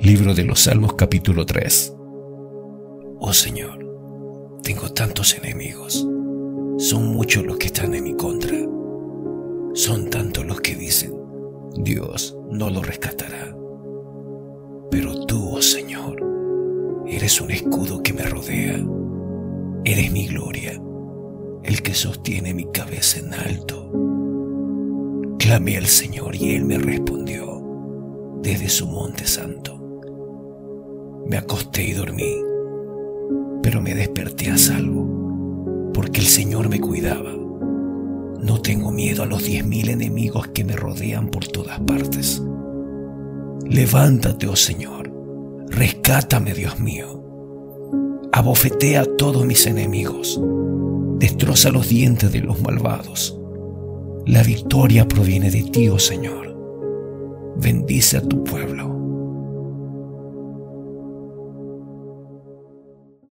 Libro de los Salmos capítulo 3 Oh Señor, tengo tantos enemigos. Son muchos los que están en mi contra. Son tantos los que dicen, Dios no lo rescatará. Pero tú, oh Señor, eres un escudo que me rodea. Eres mi gloria, el que sostiene mi cabeza en alto. Clamé al Señor y Él me respondió desde su monte santo. Me acosté y dormí, pero me desperté a salvo, porque el Señor me cuidaba. No tengo miedo a los diez mil enemigos que me rodean por todas partes. Levántate, oh Señor, rescátame, Dios mío. Abofetea a todos mis enemigos, destroza los dientes de los malvados. La victoria proviene de ti, oh Señor. Bendice a tu pueblo